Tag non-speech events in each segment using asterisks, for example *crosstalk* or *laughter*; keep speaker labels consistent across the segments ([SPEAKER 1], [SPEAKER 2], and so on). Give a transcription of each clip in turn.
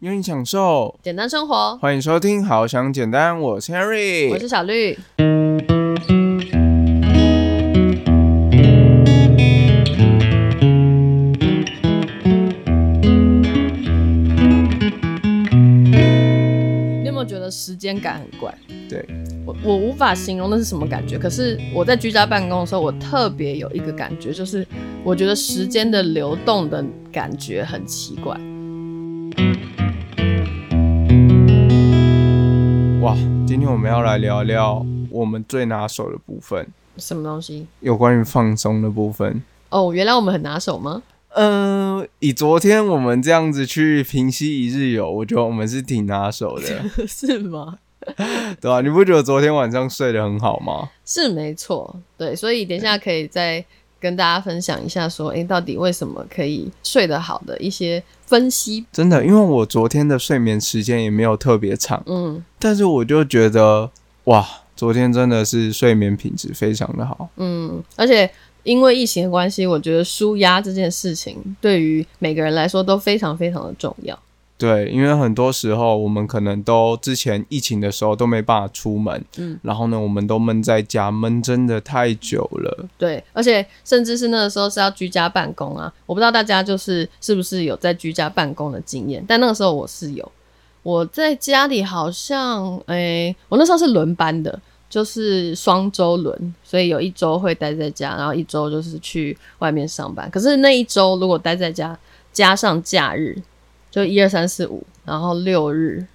[SPEAKER 1] 因为你享受
[SPEAKER 2] 简单生活，
[SPEAKER 1] 欢迎收听《好想简单》，我是 Harry，
[SPEAKER 2] 我是小绿。你有没有觉得时间感很怪？
[SPEAKER 1] 对
[SPEAKER 2] 我我无法形容那是什么感觉。可是我在居家办公的时候，我特别有一个感觉，就是我觉得时间的流动的感觉很奇怪。
[SPEAKER 1] 哇，今天我们要来聊聊我们最拿手的部分，
[SPEAKER 2] 什么东西？
[SPEAKER 1] 有关于放松的部分。
[SPEAKER 2] 哦，原来我们很拿手吗？
[SPEAKER 1] 嗯、以昨天我们这样子去平息一日游，我觉得我们是挺拿手的，*laughs*
[SPEAKER 2] 是吗？*laughs*
[SPEAKER 1] 对啊、你不觉得昨天晚上睡得很好吗？
[SPEAKER 2] 是没错，对，所以等一下可以再跟大家分享一下，说，诶，到底为什么可以睡得好的一些分析。
[SPEAKER 1] 真的，因为我昨天的睡眠时间也没有特别长，
[SPEAKER 2] 嗯
[SPEAKER 1] 但是我就觉得哇，昨天真的是睡眠品质非常的好。
[SPEAKER 2] 嗯，而且因为疫情的关系，我觉得舒压这件事情对于每个人来说都非常非常的重要。
[SPEAKER 1] 对，因为很多时候我们可能都之前疫情的时候都没办法出门，
[SPEAKER 2] 嗯，
[SPEAKER 1] 然后呢，我们都闷在家，闷真的太久了。
[SPEAKER 2] 对，而且甚至是那个时候是要居家办公啊，我不知道大家就是是不是有在居家办公的经验，但那个时候我是有，我在家里好像，诶、我那时候是轮班的，就是双周轮，所以有一周会待在家，然后一周就是去外面上班。可是那一周如果待在家，加上假日，就一二三四五，然后六日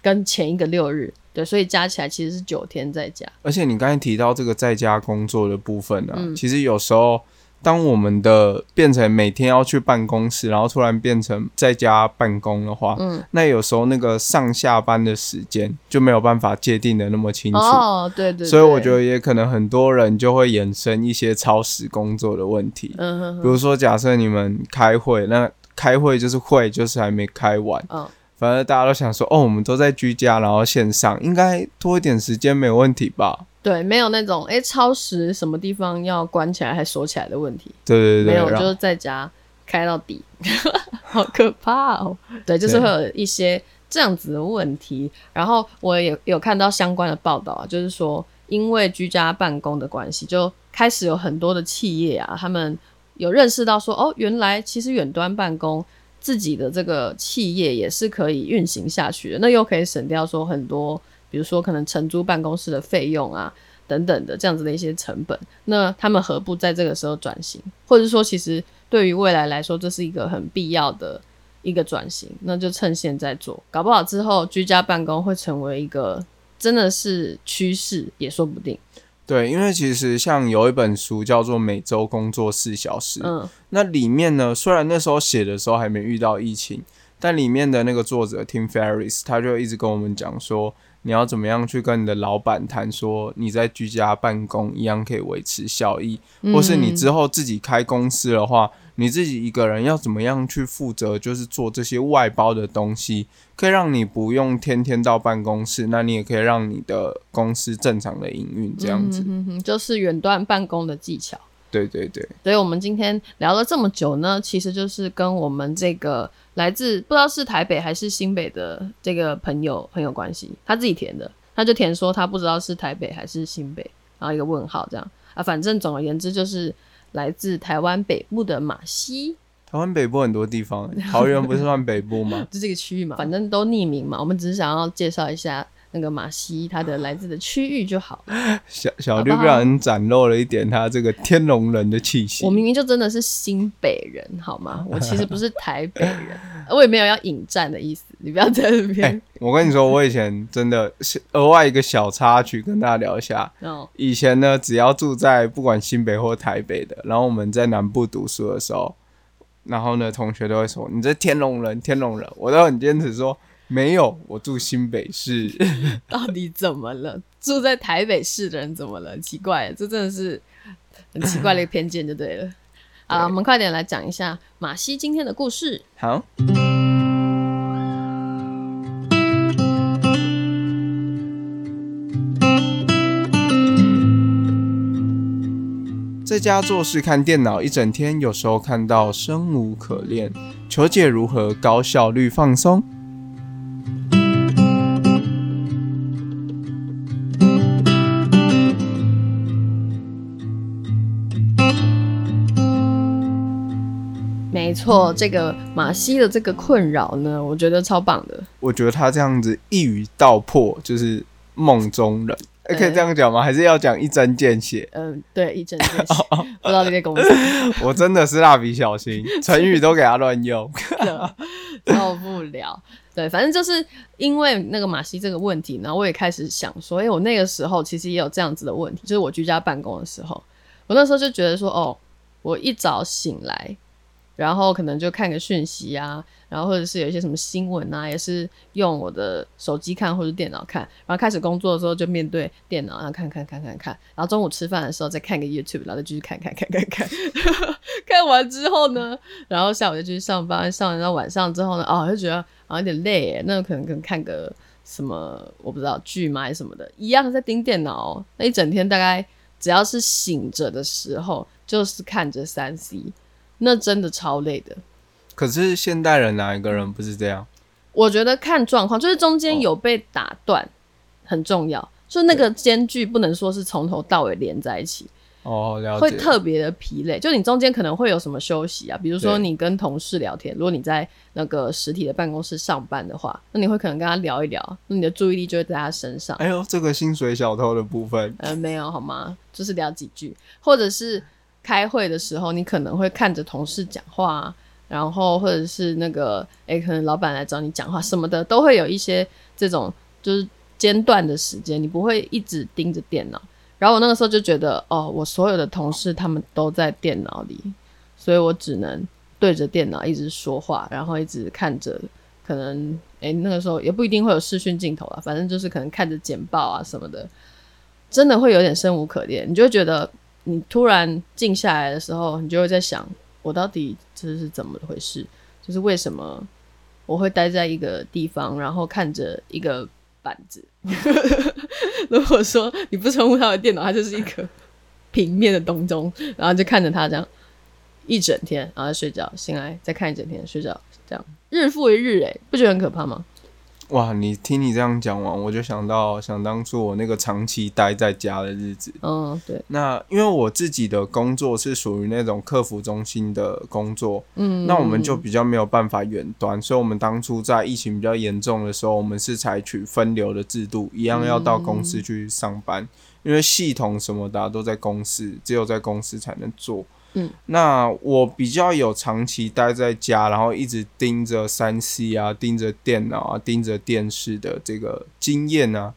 [SPEAKER 2] 跟前一个六日，对，所以加起来其实是九天在家。
[SPEAKER 1] 而且你刚才提到这个在家工作的部分啊，
[SPEAKER 2] 嗯
[SPEAKER 1] 其实有时候当我们的变成每天要去办公室，然后突然变成在家办公的话，
[SPEAKER 2] 嗯，
[SPEAKER 1] 那有时候那个上下班的时间就没有办法界定的那么清楚。
[SPEAKER 2] 哦，对对对，
[SPEAKER 1] 所以我觉得也可能很多人就会衍生一些超时工作的问题，
[SPEAKER 2] 嗯哼哼
[SPEAKER 1] 比如说假设你们开会，那开会就是会就是还没开完，
[SPEAKER 2] 嗯，
[SPEAKER 1] 反正大家都想说，哦，我们都在居家，然后线上，应该多一点时间没有问题吧？
[SPEAKER 2] 对，没有那种哎、诶超时什么地方要关起来还锁起来的问题，
[SPEAKER 1] 对对对，
[SPEAKER 2] 没有，就是在家开到底，*laughs* 好可怕哦。对，就是会有一些这样子的问题。然后我也有看到相关的报道啊，就是说因为居家办公的关系，就开始有很多的企业啊，他们有认识到说，哦，原来其实远端办公。自己的这个企业也是可以运行下去的，那又可以省掉说很多，比如说可能承租办公室的费用啊，等等的这样子的一些成本，那他们何不在这个时候转型，或者说其实对于未来来说，这是一个很必要的一个转型，那就趁现在做，搞不好之后居家办公会成为一个真的是趋势，也说不定。
[SPEAKER 1] 对，因为其实像有一本书叫做《每周工作四小时》，
[SPEAKER 2] 嗯
[SPEAKER 1] 那里面呢，虽然那时候写的时候还没遇到疫情，但里面的那个作者 Tim Ferriss 他就一直跟我们讲说，你要怎么样去跟你的老板谈说你在居家办公一样可以维持效益，或是你之后自己开公司的话，你自己一个人要怎么样去负责，就是做这些外包的东西，可以让你不用天天到办公室，那你也可以让你的公司正常的营运这样子。
[SPEAKER 2] 嗯哼哼就是远端办公的技巧。
[SPEAKER 1] 对对对，
[SPEAKER 2] 所以我们今天聊了这么久呢，其实就是跟我们这个来自不知道是台北还是新北的这个朋友很有关系。他自己填的，他就填说他不知道是台北还是新北，然后一个问号这样啊。反正总而言之就是来自台湾北部的马西，
[SPEAKER 1] 台湾北部很多地方，桃园不是算北部吗？*laughs*
[SPEAKER 2] 就这个区域嘛，反正都匿名嘛。我们只是想要介绍一下那个马西他的来自的区域就好了。*laughs*
[SPEAKER 1] 小小绿不小心展露了一点他这个天龙人的气息。
[SPEAKER 2] 我明明就真的是新北人，好吗？*laughs* 我其实不是台北人，我也没有要引战的意思，你不要在这边。*laughs*
[SPEAKER 1] 哎、我跟你说，我以前真的是额外一个小插曲，跟大家聊一下。
[SPEAKER 2] 哦，
[SPEAKER 1] 以前呢，只要住在不管新北或台北的，然后我们在南部读书的时候，然后呢，同学都会说你这天龙人，天龙人，我都很坚持说没有，我住新北市。*laughs*
[SPEAKER 2] 到底怎么了？住在台北市的人怎么了？奇怪，这真的是很奇怪的一个偏见，就对了。*laughs* 好了，我们快点来讲一下马西今天的故事。
[SPEAKER 1] 好，在家做事看电脑一整天，有时候看到生无可恋，求解如何高效率放松？
[SPEAKER 2] 错，这个马西的这个困扰呢，我觉得超棒的。
[SPEAKER 1] 我觉得他这样子一语道破，就是梦中人。哎，可以这样讲吗？还是要讲一针见血？
[SPEAKER 2] 嗯，对，一针见血。*laughs* 不知道这些公司，*laughs*
[SPEAKER 1] 我真的是蜡笔小新，成语都给他乱用，*laughs*
[SPEAKER 2] 受不了。对，反正就是因为那个马西这个问题，然后我也开始想说，哎，我那个时候其实也有这样子的问题，就是我居家办公的时候，我那时候就觉得说，哦，我一早醒来。然后可能就看个讯息啊，然后或者是有一些什么新闻啊，也是用我的手机看或者电脑看。然后开始工作的时候就面对电脑，然后看看看看看。然后中午吃饭的时候再看个 YouTube，然后再继续看看看看看。*laughs* 看完之后呢，然后下午就继续上班，上完到晚上之后呢，哦就觉得好像有点累，那可能可能看个什么我不知道剧吗什么的，一样在盯电脑。那一整天大概只要是醒着的时候，就是看着三 C。那真的超累的，
[SPEAKER 1] 可是现代人哪一个人不是这样？
[SPEAKER 2] 我觉得看状况，就是中间有被打断很重要，就那个间距不能说是从头到尾连在一起
[SPEAKER 1] 哦，
[SPEAKER 2] 会特别的疲累。就你中间可能会有什么休息啊，比如说你跟同事聊天，如果你在那个实体的办公室上班的话，那你会可能跟他聊一聊，那你的注意力就会在他身上。
[SPEAKER 1] 哎呦，这个薪水小偷的部分，
[SPEAKER 2] 呃，没有好吗？就是聊几句，或者是。开会的时候，你可能会看着同事讲话，然后或者是那个，诶，可能老板来找你讲话什么的，都会有一些这种就是间断的时间，你不会一直盯着电脑。然后我那个时候就觉得，哦，我所有的同事他们都在电脑里，所以我只能对着电脑一直说话，然后一直看着，可能，诶，那个时候也不一定会有视讯镜头啊，反正就是可能看着简报啊什么的，真的会有点生无可恋，你就觉得。你突然静下来的时候，你就会在想，我到底这是怎么回事？就是为什么我会待在一个地方，然后看着一个板子？*laughs* 如果说你不称呼它的电脑，它就是一个平面的东东，然后就看着它这样一整天，然后睡觉，醒来再看一整天，睡觉，这样日复一日，哎，不觉得很可怕吗？
[SPEAKER 1] 哇，你听你这样讲完，我就想到想当初我那个长期待在家的日子。
[SPEAKER 2] 嗯，对。
[SPEAKER 1] 那因为我自己的工作是属于那种客服中心的工作，嗯，那我们就比较没有办法远端，所以我们当初在疫情比较严重的时候，我们是采取分流的制度，一样要到公司去上班，因为系统什么的都在公司，只有在公司才能做。
[SPEAKER 2] 嗯，
[SPEAKER 1] 那我比较有长期待在家，然后一直盯着三 C 啊，盯着电脑啊，盯着电视的这个经验呢，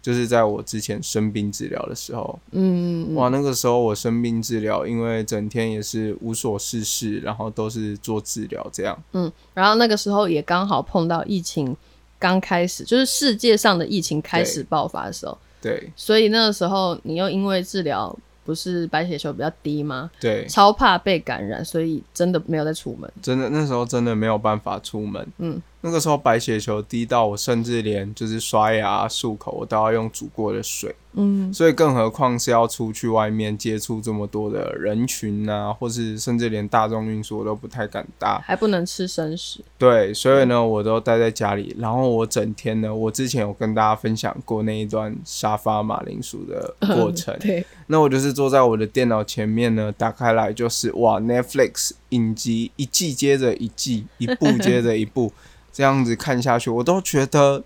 [SPEAKER 1] 就是在我之前生病治疗的时候，
[SPEAKER 2] 嗯，
[SPEAKER 1] 哇，那个时候我生病治疗，因为整天也是无所事事，然后都是做治疗这样，
[SPEAKER 2] 嗯，然后那个时候也刚好碰到疫情刚开始，就是世界上的疫情开始爆发的时候，
[SPEAKER 1] 对，
[SPEAKER 2] 所以那个时候你又因为治疗。不是白血球比较低吗？
[SPEAKER 1] 对，
[SPEAKER 2] 超怕被感染，所以真的没有再出门。
[SPEAKER 1] 真的那时候真的没有办法出门。
[SPEAKER 2] 嗯。
[SPEAKER 1] 那个时候白血球低到我甚至连就是刷牙漱口我都要用煮过的水，
[SPEAKER 2] 嗯，
[SPEAKER 1] 所以更何况是要出去外面接触这么多的人群啊，或是甚至连大众运输我都不太敢搭，
[SPEAKER 2] 还不能吃生食。
[SPEAKER 1] 对，所以呢，我都待在家里，然后我整天呢，我之前有跟大家分享过那一段沙发马铃薯的过程，
[SPEAKER 2] 对，
[SPEAKER 1] 那我就是坐在我的电脑前面呢，打开来就是哇，Netflix 影集一季接着一季，一部接着一部。这样子看下去，我都觉得，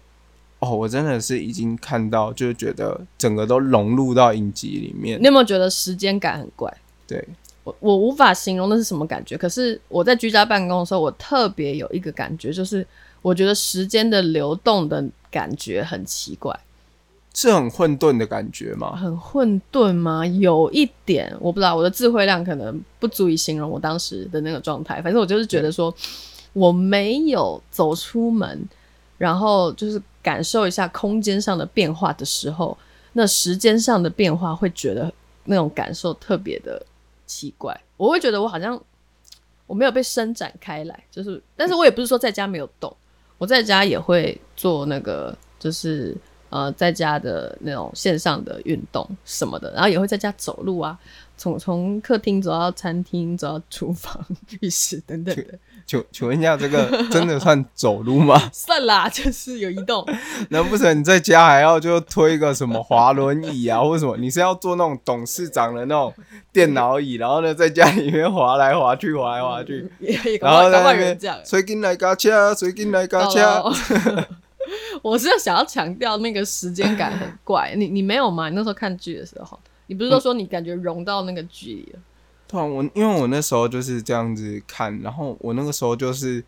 [SPEAKER 1] 哦，我真的是已经看到，就是觉得整个都融入到影集里面。
[SPEAKER 2] 你有没有觉得时间感很怪？
[SPEAKER 1] 对
[SPEAKER 2] 我，我无法形容那是什么感觉。可是我在居家办公的时候，我特别有一个感觉，就是我觉得时间的流动的感觉很奇怪，
[SPEAKER 1] 是很混沌的感觉吗？
[SPEAKER 2] 很混沌吗？有一点，我不知道，我的智慧量可能不足以形容我当时的那个状态。反正我就是觉得说。我没有走出门，然后就是感受一下空间上的变化的时候，那时间上的变化会觉得那种感受特别的奇怪。我会觉得我好像我没有被伸展开来，就是，但是我也不是说在家没有动，我在家也会做那个，就是呃在家的那种线上的运动什么的，然后也会在家走路啊，从从客厅走到餐厅，走到厨房、浴室等等的。
[SPEAKER 1] 请请问一下，这个真的算走路吗？*laughs*
[SPEAKER 2] 算啦，就是有移动。*laughs*
[SPEAKER 1] 难不成你在家还要就推个什么滑轮椅啊，或者什么？你是要做那种董事长的那种电脑椅，然后呢，在家里面滑来滑去，滑来滑去，然后在那边随进来嘎掐，随进来嘎掐。*laughs*
[SPEAKER 2] 我是要想要强调那个时间感很怪，你你没有吗？你那时候看剧的时候，你不是都说你感觉融到那个剧里了？
[SPEAKER 1] 对啊，我因为我那时候就是这样子看，然后我那个时候就是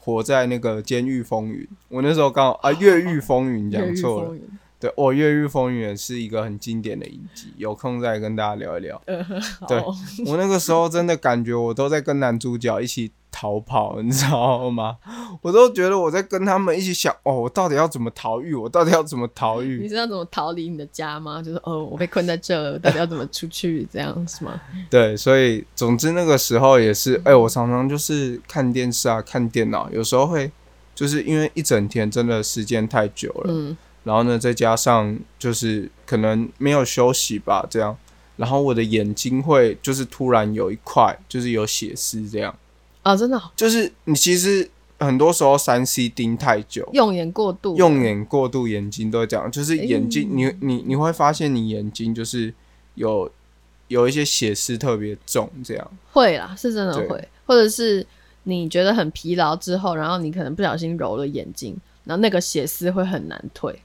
[SPEAKER 1] 活在那个《监狱风云》，我那时候刚好啊，《越狱风云》讲错了，对，哦，《越狱风云》也是一个很经典的影集，有空再跟大家聊一聊。*laughs* 对，我那个时候真的感觉我都在跟男主角一起。逃跑，你知道吗？*laughs* 我都觉得我在跟他们一起想，哦，我到底要怎么逃狱？我到底要怎么逃狱？
[SPEAKER 2] 你知道怎么逃离你的家吗？就是哦，我被困在这，我到底要怎么出去？这样是吗？
[SPEAKER 1] 对，所以总之那个时候也是，哎，我常常就是看电视啊，看电脑，有时候会就是因为一整天真的时间太久了，嗯，然后呢，再加上就是可能没有休息吧，这样，然后我的眼睛会就是突然有一块就是有血丝这样。
[SPEAKER 2] 啊，真的，
[SPEAKER 1] 就是你其实很多时候三 C 盯太久，
[SPEAKER 2] 用眼过度，
[SPEAKER 1] 用眼过度，眼睛都会这样，就是眼睛，你你你会发现你眼睛就是有有一些血丝特别重，这样。
[SPEAKER 2] 会啦，是真的会，或者是你觉得很疲劳之后，然后你可能不小心揉了眼睛，然后那个血丝会很难退，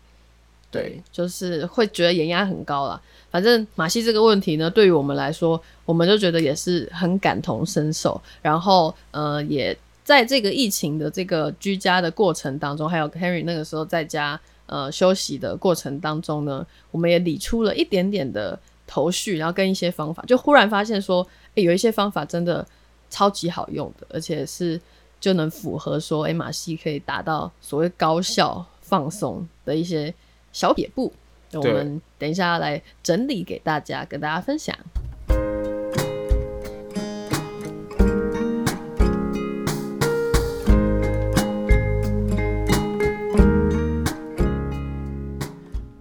[SPEAKER 2] 对，就是会觉得眼压很高了。反正马西这个问题呢，对于我们来说，我们就觉得也是很感同身受。然后，呃，也在这个疫情的这个居家的过程当中，还有 Henry 那个时候在家呃休息的过程当中呢，我们也理出了一点点的头绪，然后跟一些方法，就忽然发现说，诶，有一些方法真的超级好用的，而且是就能符合说，诶，马戏可以达到所谓高效放松的一些小撇步。我们等一下来整理给大家，跟大家分享。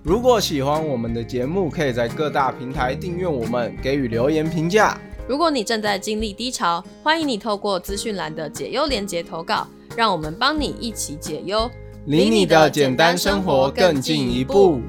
[SPEAKER 1] 如果喜欢我们的节目，可以在各大平台订阅我们，给予留言评价。
[SPEAKER 2] 如果你正在经历低潮，欢迎你透过资讯栏的解忧连接投稿，让我们帮你一起解忧，
[SPEAKER 1] 离你的简单生活更进一步。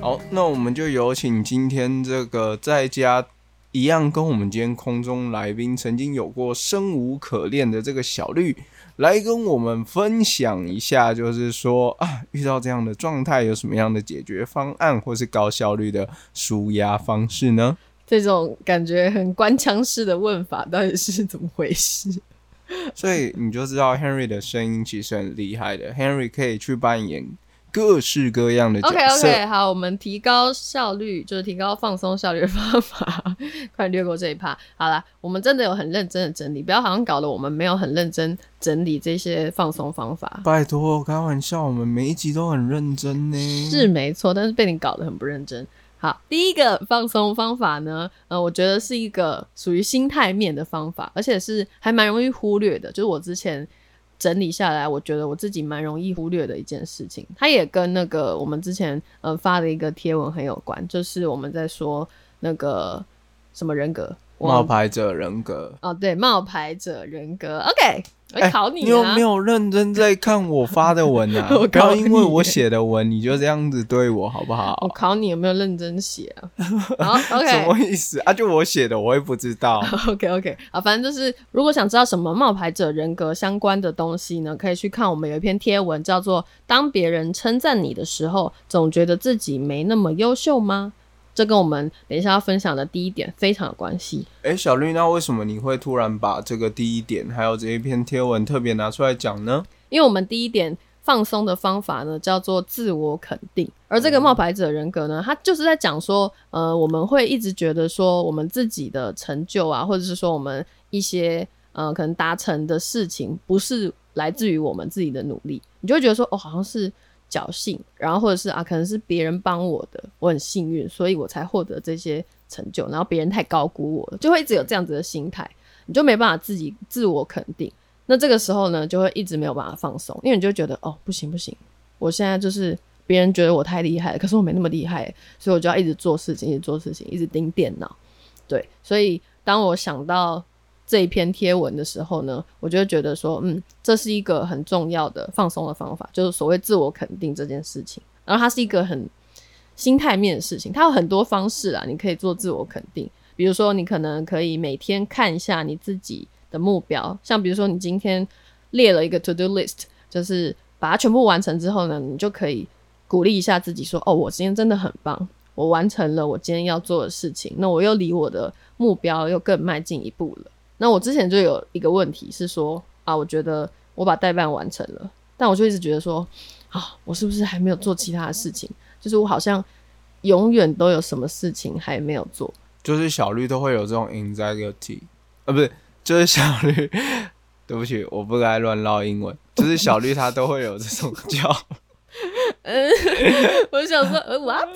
[SPEAKER 1] 好，那我们就有请今天这个在家一样跟我们今天空中来宾曾经有过生无可恋的这个小绿，来跟我们分享一下，就是说啊，遇到这样的状态有什么样的解决方案，或是高效率的舒压方式呢？
[SPEAKER 2] 这种感觉很官腔式的问法到底是怎么回事？*laughs*
[SPEAKER 1] 所以你就知道 Henry 的声音其实很厉害的，Henry 可以去扮演。各式各样的角色
[SPEAKER 2] OK OK 好，我们提高效率就是提高放松效率的方法，*laughs* 快略过这一趴。好了，我们真的有很认真的整理，不要好像搞得我们没有很认真整理这些放松方法。
[SPEAKER 1] 拜托，开玩笑，我们每一集都很认真呢。
[SPEAKER 2] 是没错，但是被你搞得很不认真。好，第一个放松方法呢，呃，我觉得是一个属于心态面的方法，而且是还蛮容易忽略的，就是我之前。整理下来，我觉得我自己蛮容易忽略的一件事情，它也跟那个我们之前呃发的一个贴文很有关，就是我们在说那个什么人格，
[SPEAKER 1] 冒牌者人格。
[SPEAKER 2] 哦，对，冒牌者人格。OK。我考你，
[SPEAKER 1] 你有没有认真在看我发的文啊？*laughs* 不要因为我写的文，你就这样子对我好不好？
[SPEAKER 2] 我考你有没有认真写啊？*laughs* 好，OK，
[SPEAKER 1] 什么意思啊？就我写的，我也不知道。*laughs*
[SPEAKER 2] OK，OK，啊，反正就是，如果想知道什么冒牌者人格相关的东西呢，可以去看我们有一篇贴文，叫做《当别人称赞你的时候，总觉得自己没那么优秀吗》。这跟我们等一下要分享的第一点非常有关系。
[SPEAKER 1] 哎，小绿，那为什么你会突然把这个第一点还有这一篇贴文特别拿出来讲呢？
[SPEAKER 2] 因为我们第一点放松的方法呢，叫做自我肯定。而这个冒牌者人格呢，他就是在讲说，呃，我们会一直觉得说，我们自己的成就啊，或者是说我们一些呃可能达成的事情，不是来自于我们自己的努力，你就会觉得说，哦，好像是。侥幸，然后或者是啊，可能是别人帮我的，我很幸运，所以我才获得这些成就。然后别人太高估我了，就会一直有这样子的心态，你就没办法自己自我肯定。那这个时候呢，就会一直没有办法放松，因为你就觉得哦，不行不行，我现在就是别人觉得我太厉害了，可是我没那么厉害，所以我就要一直做事情，一直做事情，一直盯电脑。对，所以当我想到这一篇贴文的时候呢，我就觉得说，嗯，这是一个很重要的放松的方法，就是所谓自我肯定这件事情。然后它是一个很心态面的事情，它有很多方式啊，你可以做自我肯定。比如说，你可能可以每天看一下你自己的目标，像比如说你今天列了一个 to do list，就是把它全部完成之后呢，你就可以鼓励一下自己说：“哦，我今天真的很棒，我完成了我今天要做的事情，那我又离我的目标又更迈进一步了。”那我之前就有一个问题是说啊，我觉得我把代办完成了，但我就一直觉得说啊，我是不是还没有做其他的事情？就是我好像永远都有什么事情还没有做。
[SPEAKER 1] 就是小绿都会有这种 anxiety，啊，不是，就是小绿，*laughs* 对不起，我不该乱唠英文。就是小绿他都会有这种 *laughs* 叫，
[SPEAKER 2] 嗯，我想说，呃，what？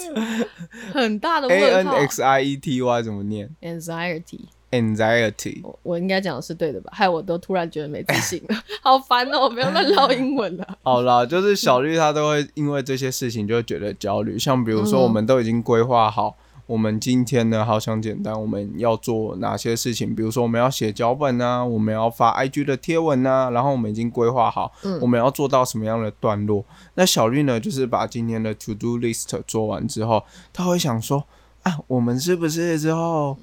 [SPEAKER 2] 很大的
[SPEAKER 1] a
[SPEAKER 2] 问
[SPEAKER 1] n
[SPEAKER 2] 号。
[SPEAKER 1] x i e t y 怎么念
[SPEAKER 2] anxiety，
[SPEAKER 1] ？anxiety。
[SPEAKER 2] 我我应该讲的是对的吧？害我都突然觉得没自信了，*laughs* 好烦哦！我不要乱唠英文了。
[SPEAKER 1] 好啦，就是小绿他都会因为这些事情就会觉得焦虑，像比如说
[SPEAKER 2] 嗯
[SPEAKER 1] 我们都已经规划好，我们今天呢好想简单，我们要做哪些事情，比如说我们要写脚本啊，我们要发 IG 的贴文啊，然后我们已经规划好，
[SPEAKER 2] 嗯
[SPEAKER 1] 我们要做到什么样的段落。那小绿呢，就是把今天的 To Do List 做完之后，他会想说啊，我们是不是之后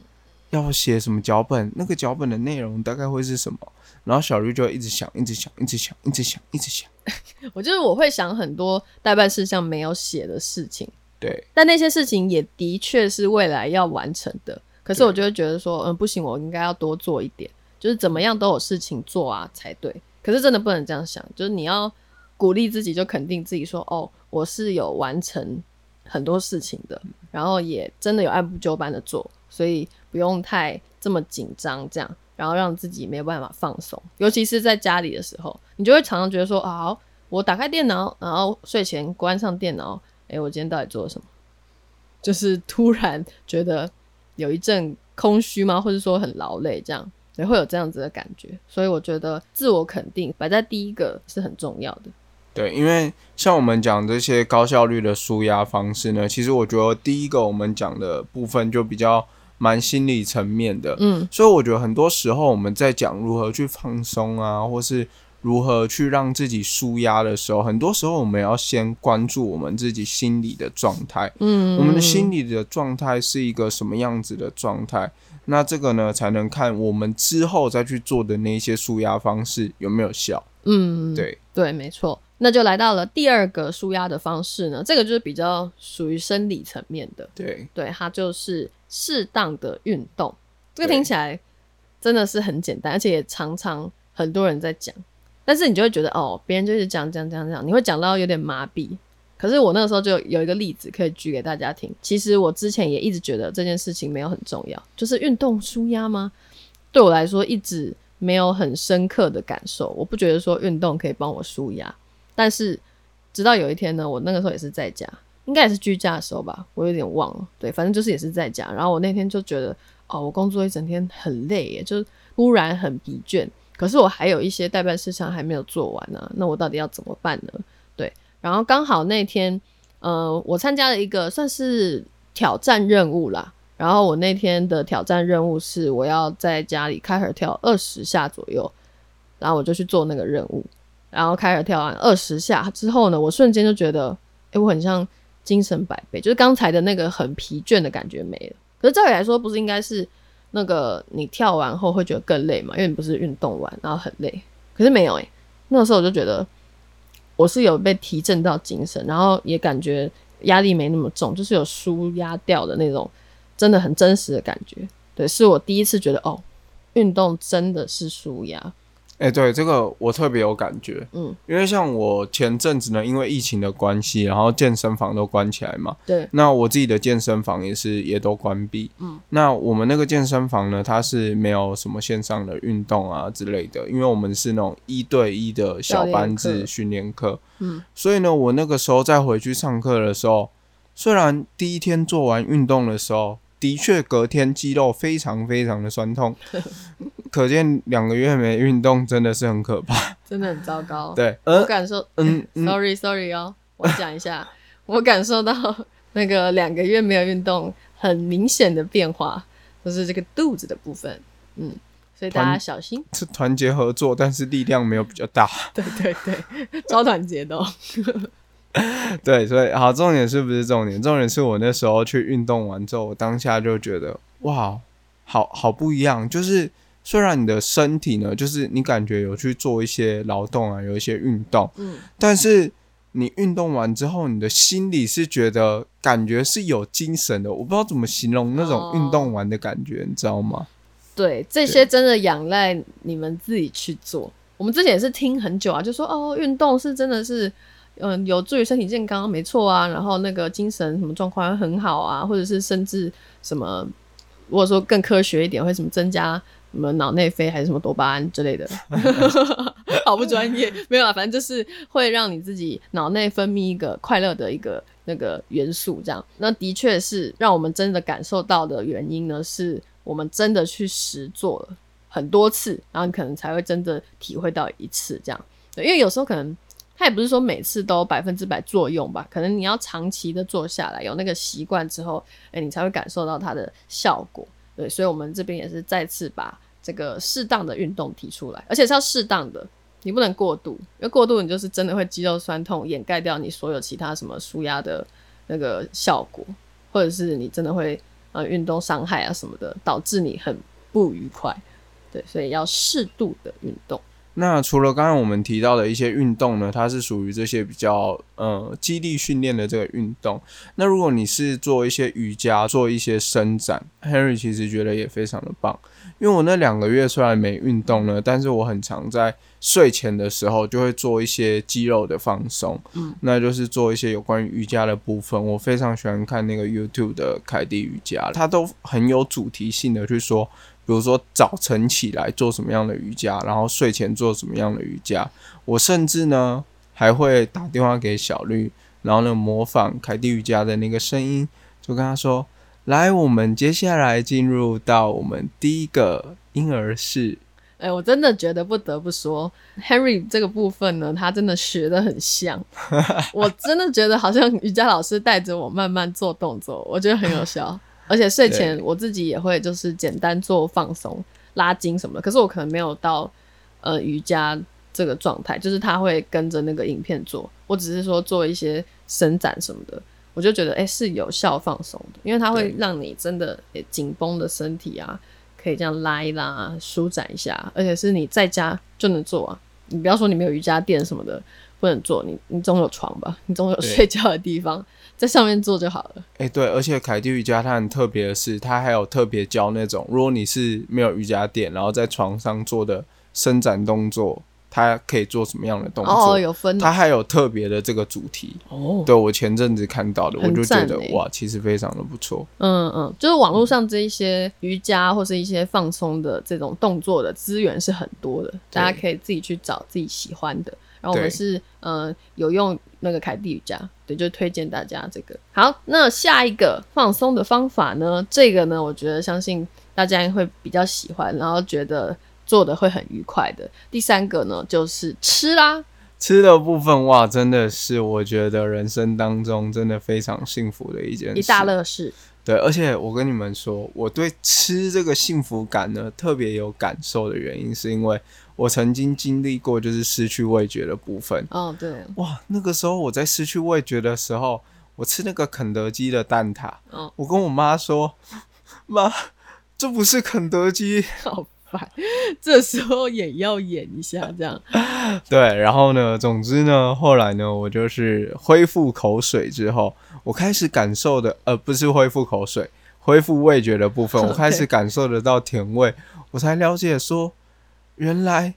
[SPEAKER 1] 要写什么脚本？那个脚本的内容大概会是什么？然后小绿就会一直想，一直想，一直想，一直想，一直想。*laughs*
[SPEAKER 2] 我就是我会想很多代办事项没有写的事情，
[SPEAKER 1] 对，
[SPEAKER 2] 但那些事情也的确是未来要完成的。可是我就会觉得说，嗯，不行，我应该要多做一点，就是怎么样都有事情做啊才对。可是真的不能这样想，就是你要鼓励自己，就肯定自己说，哦，我是有完成很多事情的，然后也真的有按部就班的做，所以不用太这么紧张，这样，然后让自己没有办法放松。尤其是在家里的时候，你就会常常觉得说，啊，我打开电脑，然后睡前关上电脑，诶，我今天到底做了什么？就是突然觉得有一阵空虚吗？或者说很劳累，这样也会有这样子的感觉。所以我觉得自我肯定摆在第一个是很重要的。
[SPEAKER 1] 对，因为像我们讲这些高效率的舒压方式呢，其实我觉得第一个我们讲的部分就比较蛮心理层面的，
[SPEAKER 2] 嗯。
[SPEAKER 1] 所以我觉得很多时候我们在讲如何去放松啊，或是如何去让自己舒压的时候，很多时候我们要先关注我们自己心理的状态，
[SPEAKER 2] 嗯，
[SPEAKER 1] 我们的心理的状态是一个什么样子的状态，那这个呢才能看我们之后再去做的那些舒压方式有没有效，
[SPEAKER 2] 嗯，
[SPEAKER 1] 对。
[SPEAKER 2] 对，没错。那就来到了第二个舒压的方式呢，这个就是比较属于生理层面的，
[SPEAKER 1] 对，
[SPEAKER 2] 对，它就是适当的运动。这个听起来真的是很简单，而且也常常很多人在讲，但是你就会觉得哦，别人就是讲讲讲讲，你会讲到有点麻痹。可是我那个时候就有一个例子可以举给大家听。其实我之前也一直觉得这件事情没有很重要，就是运动舒压吗？对我来说一直没有很深刻的感受，我不觉得说运动可以帮我舒压。但是直到有一天呢，我那个时候也是在家，应该也是居家的时候吧，我有点忘了。对，反正就是也是在家。然后我那天就觉得，哦，我工作一整天很累耶，就是突然很疲倦。可是我还有一些代办事项还没有做完呢、那我到底要怎么办呢？对，然后刚好那天，呃，我参加了一个算是挑战任务啦。然后我那天的挑战任务是我要在家里开合跳二十下左右，然后我就去做那个任务。然后开始跳完二十下之后呢，我瞬间就觉得，哎，我很像精神百倍，就是刚才的那个很疲倦的感觉没了。可是照理来说，不是应该是那个你跳完后会觉得更累嘛？因为你不是运动完然后很累，可是没有诶、那个时候我就觉得我是有被提振到精神，然后也感觉压力没那么重，就是有舒压掉的那种，真的很真实的感觉。对，是我第一次觉得哦，运动真的是舒压。
[SPEAKER 1] 哎、对这个我特别有感觉，
[SPEAKER 2] 嗯，
[SPEAKER 1] 因为像我前阵子呢，因为疫情的关系，然后健身房都关起来嘛，
[SPEAKER 2] 对，
[SPEAKER 1] 那我自己的健身房也是也都关闭，
[SPEAKER 2] 嗯，
[SPEAKER 1] 那我们那个健身房呢，它是没有什么线上的运动啊之类的，因为我们是那种一对一的小班制训练课，
[SPEAKER 2] 嗯，
[SPEAKER 1] 所以呢，我那个时候再回去上课的时候，虽然第一天做完运动的时候，的确隔天肌肉非常非常的酸痛，*laughs* 可见两个月没运动真的是很可怕。
[SPEAKER 2] 真的很糟糕。
[SPEAKER 1] 对，
[SPEAKER 2] 我
[SPEAKER 1] 呃，
[SPEAKER 2] 感受，
[SPEAKER 1] 嗯 *laughs* 嗯
[SPEAKER 2] sorry sorry 哦，我讲一下，我感受到那个两个月没有运动，很明显的变化，就是这个肚子的部分，嗯，所以大家小心。
[SPEAKER 1] 是团结合作，但是力量没有比较大。*laughs*
[SPEAKER 2] 对对对，超团结的、哦。*laughs*
[SPEAKER 1] 对，所以好，重点是不是重点？重点是我那时候去运动完之后，我当下就觉得哇，好好不一样。就是虽然你的身体呢，就是你感觉有去做一些劳动啊，有一些运动，
[SPEAKER 2] 嗯，
[SPEAKER 1] 但是你运动完之后，你的心里是觉得感觉是有精神的。我不知道怎么形容那种运动完的感觉，你知道吗？
[SPEAKER 2] 对，这些真的仰赖你们自己去做。我们之前也是听很久啊，就说哦，运动是真的是，嗯，有助于身体健康，没错啊。然后那个精神什么状况很好啊，或者是甚至什么，如果说更科学一点，会什么增加什么脑内啡还是什么多巴胺之类的，*laughs* 好不专业，没有啊，反正就是会让你自己脑内分泌一个快乐的一个那个元素，这样。那的确是让我们真的感受到的原因呢，是我们真的去实做了很多次，然后你可能才会真的体会到一次这样。对，因为有时候可能它也不是说每次都百分之百作用吧，可能你要长期的做下来，有那个习惯之后，哎，你才会感受到它的效果。对，所以我们这边也是再次把这个适当的运动提出来，而且是要适当的，你不能过度，因为过度你就是真的会肌肉酸痛，掩盖掉你所有其他什么舒压的那个效果，或者是你真的会呃运动伤害啊什么的，导致你很不愉快。对，所以要适度的运动。
[SPEAKER 1] 那除了刚刚我们提到的一些运动呢，它是属于这些比较呃肌力训练的这个运动。那如果你是做一些瑜伽，做一些伸展，Henry 其实觉得也非常的棒。因为我那两个月虽然没运动呢，但是我很常在睡前的时候就会做一些肌肉的放松，
[SPEAKER 2] 嗯，
[SPEAKER 1] 那就是做一些有关于瑜伽的部分。我非常喜欢看那个 YouTube 的凯蒂瑜伽，它都很有主题性的去说。比如说早晨起来做什么样的瑜伽，然后睡前做什么样的瑜伽。我甚至呢还会打电话给小绿，然后呢模仿凯蒂瑜伽的那个声音，就跟他说：“来，我们接下来进入到我们第一个婴儿室。
[SPEAKER 2] 哎、我真的觉得不得不说，Henry 这个部分呢，他真的学的很像。*laughs* 我真的觉得好像瑜伽老师带着我慢慢做动作，我觉得很有效。而且睡前我自己也会就是简单做放松、拉筋什么的，可是我可能没有到呃瑜伽这个状态，就是他会跟着那个影片做，我只是说做一些伸展什么的，我就觉得哎、是有效放松的，因为它会让你真的诶紧绷的身体啊，可以这样拉一拉、舒展一下，而且是你在家就能做啊。你不要说你没有瑜伽垫什么的不能做，你你总有床吧，你总有睡觉的地方，在上面做就好了。
[SPEAKER 1] 哎、对，而且凯蒂瑜伽它很特别的是，它还有特别教那种，如果你是没有瑜伽垫，然后在床上做的伸展动作，它可以做什么样的动作？
[SPEAKER 2] 哦，有分
[SPEAKER 1] 它还有特别的这个主题。
[SPEAKER 2] 哦，
[SPEAKER 1] 对我前阵子看到的，我就觉得
[SPEAKER 2] 欸
[SPEAKER 1] 哇，其实非常的不错。
[SPEAKER 2] 嗯嗯，就是网络上这一些瑜伽或是一些放松的这种动作的资源是很多的，大家可以自己去找自己喜欢的。然后我们是呃有用那个凯蒂瑜伽，对，就推荐大家这个。好，那下一个放松的方法呢？这个呢，我觉得相信大家会比较喜欢，然后觉得做的会很愉快的。第三个呢，就是吃啦。
[SPEAKER 1] 吃的部分哇，真的是我觉得人生当中真的非常幸福的一件事。
[SPEAKER 2] 一大乐事，
[SPEAKER 1] 对，而且我跟你们说，我对吃这个幸福感呢特别有感受的原因，是因为我曾经经历过就是失去味觉的部分。
[SPEAKER 2] 哦，对，
[SPEAKER 1] 哇，那个时候我在失去味觉的时候，我吃那个肯德基的蛋挞，
[SPEAKER 2] 哦
[SPEAKER 1] 我跟我妈说：“妈，这不是肯德基。
[SPEAKER 2] 好烦，这时候也要演一下这样。”
[SPEAKER 1] 对，然后呢，总之呢，后来呢，我就是恢复口水之后，我开始感受的，呃，不是恢复口水，恢复味觉的部分，我 *laughs* 开始感受得到甜味，我才了解说，原来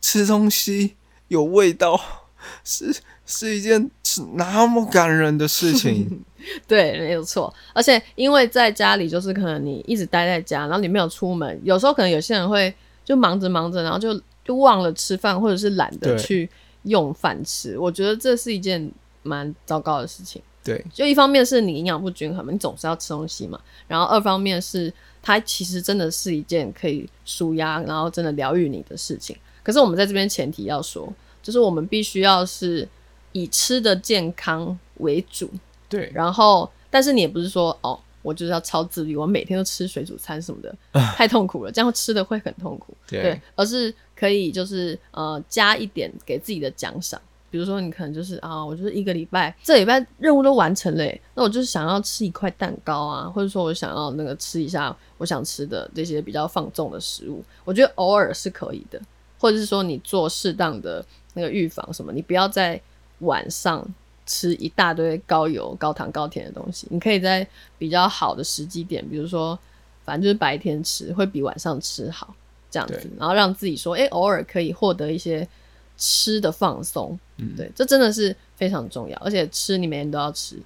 [SPEAKER 1] 吃东西有味道 *laughs* 是是一件是那么感人的事情。*laughs*
[SPEAKER 2] 对，没有错。而且因为在家里，就是可能你一直待在家，然后你没有出门，有时候可能有些人会就忙着忙着，然后就就忘了吃饭，或者是懒得去用饭吃。我觉得这是一件蛮糟糕的事情。
[SPEAKER 1] 对
[SPEAKER 2] 就一方面是你营养不均衡嘛，你总是要吃东西嘛，然后二方面是它其实真的是一件可以舒压，然后真的疗愈你的事情。可是我们在这边前提要说，就是我们必须要是以吃的健康为主，
[SPEAKER 1] 对。
[SPEAKER 2] 然后但是你也不是说哦，我就是要超自律，我每天都吃水煮餐什么的，*laughs* 太痛苦了，这样吃的会很痛苦。
[SPEAKER 1] 对。
[SPEAKER 2] 对，而是可以就是呃加一点给自己的奖赏，比如说你可能就是啊，我就是一个礼拜这礼拜任务都完成了，那我就是想要吃一块蛋糕啊，或者说我想要那个吃一下我想吃的这些比较放纵的食物，我觉得偶尔是可以的，或者是说你做适当的那个预防什么，你不要在晚上。吃一大堆高油、高糖、高甜的东西，你可以在比较好的时机点，比如说，反正就是白天吃会比晚上吃好，这样子，然后让自己说，哎、偶尔可以获得一些吃的放松，
[SPEAKER 1] 嗯。
[SPEAKER 2] 对，这真的是非常重要，而且吃你每天都要吃，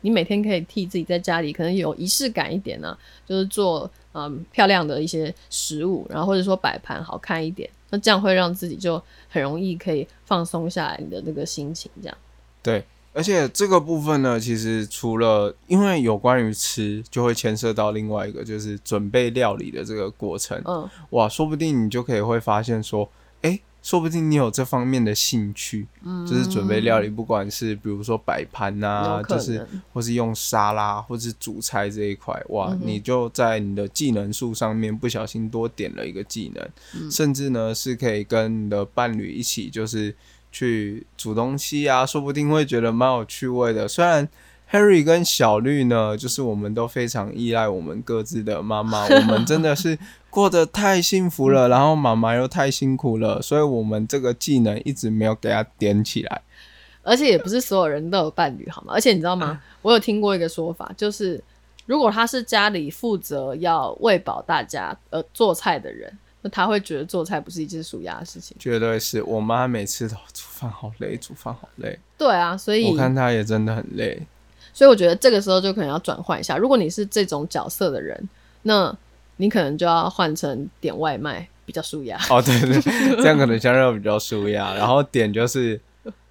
[SPEAKER 2] 你每天可以替自己在家里可能有仪式感一点呢、就是做嗯漂亮的一些食物，然后或者说摆盘好看一点，那这样会让自己就很容易可以放松下来你的那个心情，这样。
[SPEAKER 1] 对，而且这个部分呢，其实除了因为有关于吃，就会牵涉到另外一个，就是准备料理的这个过程。
[SPEAKER 2] 嗯，
[SPEAKER 1] 哇，说不定你就可以会发现说，诶，说不定你有这方面的兴趣，就是准备料理，不管是比如说摆盘呐、就是或是用沙拉，或是煮菜这一块，哇，
[SPEAKER 2] 嗯
[SPEAKER 1] 你就在你的技能树上面不小心多点了一个技能，
[SPEAKER 2] 嗯。
[SPEAKER 1] 甚至呢是可以跟你的伴侣一起就是去煮东西啊，说不定会觉得蛮有趣味的。虽然 Harry 跟小绿呢，就是我们都非常依赖我们各自的妈妈，*laughs* 我们真的是过得太幸福了，然后妈妈又太辛苦了，所以我们这个技能一直没有给它点起来。
[SPEAKER 2] 而且也不是所有人都有伴侣，好吗？而且你知道吗？我有听过一个说法，就是如果他是家里负责要喂饱大家呃做菜的人，那他会觉得做菜不是一件数鸭的事情。
[SPEAKER 1] 绝对是我妈每次都 *laughs* 煮饭好累，煮饭好累，
[SPEAKER 2] 对啊，所以
[SPEAKER 1] 我看她也真的很累。
[SPEAKER 2] 所以我觉得这个时候就可能要转换一下。如果你是这种角色的人，那你可能就要换成点外卖比较舒压。
[SPEAKER 1] 哦，对对，*laughs* 这样可能相对比较舒压。然后点就是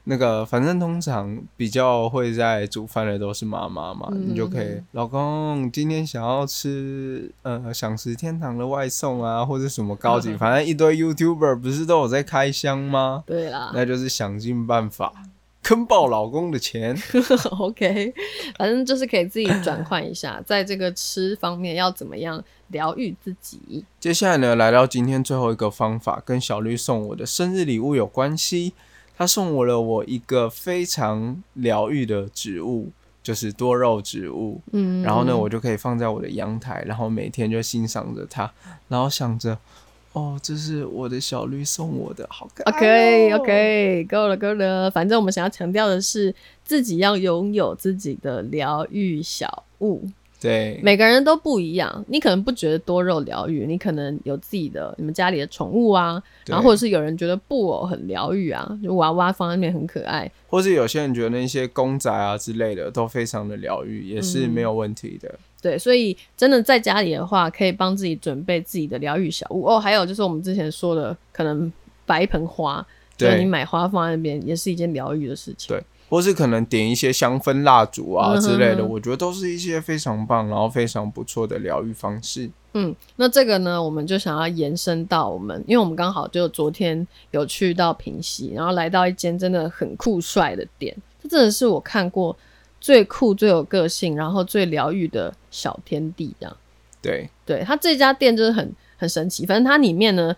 [SPEAKER 1] 那个，反正通常比较会在煮饭的都是妈妈嘛，
[SPEAKER 2] 嗯
[SPEAKER 1] 你就可以，老公今天想要吃呃想食天堂的外送啊，或者什么高级，反正一堆 YouTuber 不是都有在开箱吗？
[SPEAKER 2] 对啦
[SPEAKER 1] 那就是想尽办法坑爆老公的钱。*laughs*
[SPEAKER 2] OK，反正就是可以自己转换一下，在这个吃方面要怎么样疗愈自己。
[SPEAKER 1] 接下来呢，来到今天最后一个方法，跟小绿送我的生日礼物有关系。他送我了我一个非常疗愈的植物，就是多肉植物。
[SPEAKER 2] 嗯，
[SPEAKER 1] 然后呢，我就可以放在我的阳台，然后每天就欣赏着它，然后想着，哦，这是我的小绿送我的，好可爱、哦。
[SPEAKER 2] OK OK，够了够了。反正我们想要强调的是，自己要拥有自己的疗愈小物。
[SPEAKER 1] 对，
[SPEAKER 2] 每个人都不一样，你可能不觉得多肉疗愈，你可能有自己的你们家里的宠物啊，然后或者是有人觉得布偶很疗愈啊，就娃娃放在那边很可爱。
[SPEAKER 1] 或是有些人觉得那些公仔啊之类的都非常的疗愈，也是没有问题的。
[SPEAKER 2] 对，所以真的在家里的话，可以帮自己准备自己的疗愈小物哦。还有就是我们之前说的，可能摆一盆花，就是你，买花放在那边，也是一件疗愈的事情。
[SPEAKER 1] 对或是可能点一些香氛蜡烛啊之类的，
[SPEAKER 2] 哼
[SPEAKER 1] 我觉得都是一些非常棒，然后非常不错的疗愈方式。
[SPEAKER 2] 嗯，那这个呢，我们就想要延伸到我们，因为我们刚好就昨天有去到平溪，然后来到一间真的很酷帅的店，这真的是我看过最酷、最有个性，然后最疗愈的小天地这样。
[SPEAKER 1] 对，
[SPEAKER 2] 对，它这家店就是很很神奇，反正它里面呢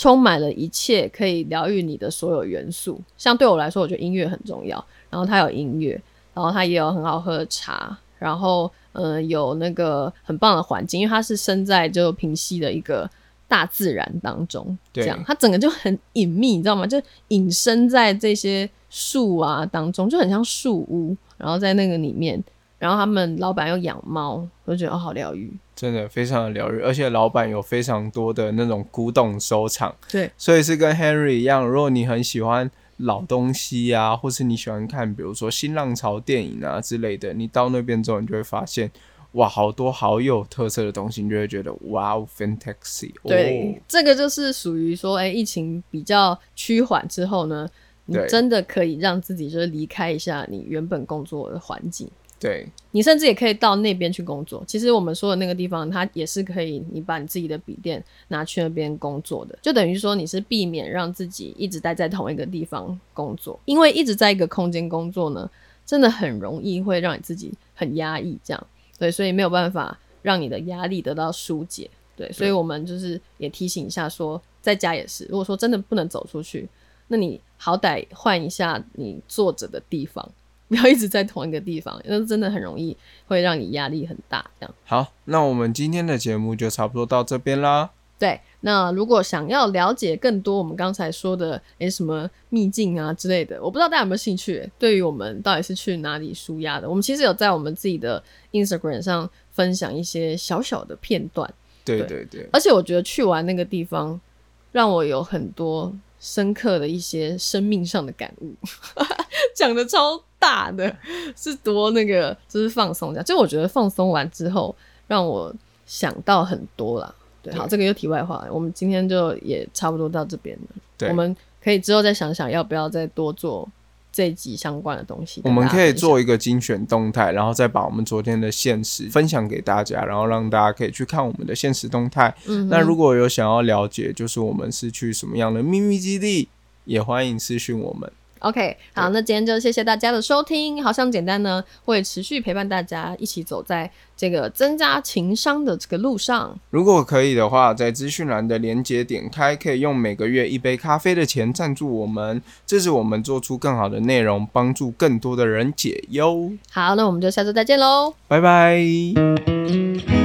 [SPEAKER 2] 充满了一切可以疗愈你的所有元素。像对我来说，我觉得音乐很重要，然后它有音乐，然后它也有很好喝的茶，然后嗯、呃有那个很棒的环境，因为它是身在就平溪的一个大自然当中，这
[SPEAKER 1] 对
[SPEAKER 2] 样它整个就很隐秘，你知道吗？就隐身在这些树啊当中，就很像树屋，然后在那个里面。然后他们老板又养猫，我就觉得哦，好疗愈。
[SPEAKER 1] 真的非常的疗愈，而且老板有非常多的那种古董收藏，
[SPEAKER 2] 对，
[SPEAKER 1] 所以是跟 Henry 一样，如果你很喜欢老东西啊，或是你喜欢看比如说新浪潮电影啊之类的，你到那边之后，你就会发现。哇，好多好有特色的东西，你就会觉得哇哦，fantastic！
[SPEAKER 2] 对，
[SPEAKER 1] 哦、
[SPEAKER 2] 这个就是属于说，哎、疫情比较趋缓之后呢，你真的可以让自己就是离开一下你原本工作的环境。
[SPEAKER 1] 对，
[SPEAKER 2] 你甚至也可以到那边去工作。其实我们说的那个地方，它也是可以，你把你自己的笔电拿去那边工作的，就等于说你是避免让自己一直待在同一个地方工作，因为一直在一个空间工作呢，真的很容易会让你自己很压抑，这样对，所以没有办法让你的压力得到疏解。对，所以我们就是也提醒一下，说在家也是，如果说真的不能走出去，那你好歹换一下你坐着的地方。不要一直在同一个地方，那真的很容易会让你压力很大。这样
[SPEAKER 1] 好，那我们今天的节目就差不多到这边啦。
[SPEAKER 2] 对，那如果想要了解更多我们刚才说的诶什么秘境啊之类的，我不知道大家有没有兴趣？对于我们到底是去哪里舒压的，我们其实有在我们自己的 Instagram 上分享一些小小的片段。
[SPEAKER 1] 对对对，
[SPEAKER 2] 而且我觉得去完那个地方，让我有很多深刻的一些生命上的感悟，*laughs* 讲的超。大的 *laughs* 是多那个，就是放松这样。就我觉得放松完之后，让我想到很多啦。对，好，这个又题外话，我们今天就也差不多到这边了。
[SPEAKER 1] 对，
[SPEAKER 2] 我们可以之后再想想，要不要再多做这一集相关的东西。
[SPEAKER 1] 我们可以做一个精选动态，然后再把我们昨天的现实分享给大家，然后让大家可以去看我们的现实动态。嗯，那如果有想要了解，就是我们是去什么样的秘密基地，也欢迎私讯我们。
[SPEAKER 2] OK，好，那今天就谢谢大家的收听。好像简单呢，会持续陪伴大家一起走在这个增加情商的这个路上。
[SPEAKER 1] 如果可以的话，在资讯栏的连接点开，可以用每个月一杯咖啡的钱赞助我们，这是我们做出更好的内容，帮助更多的人解忧。
[SPEAKER 2] 好，那我们就下周再见喽，
[SPEAKER 1] 拜拜。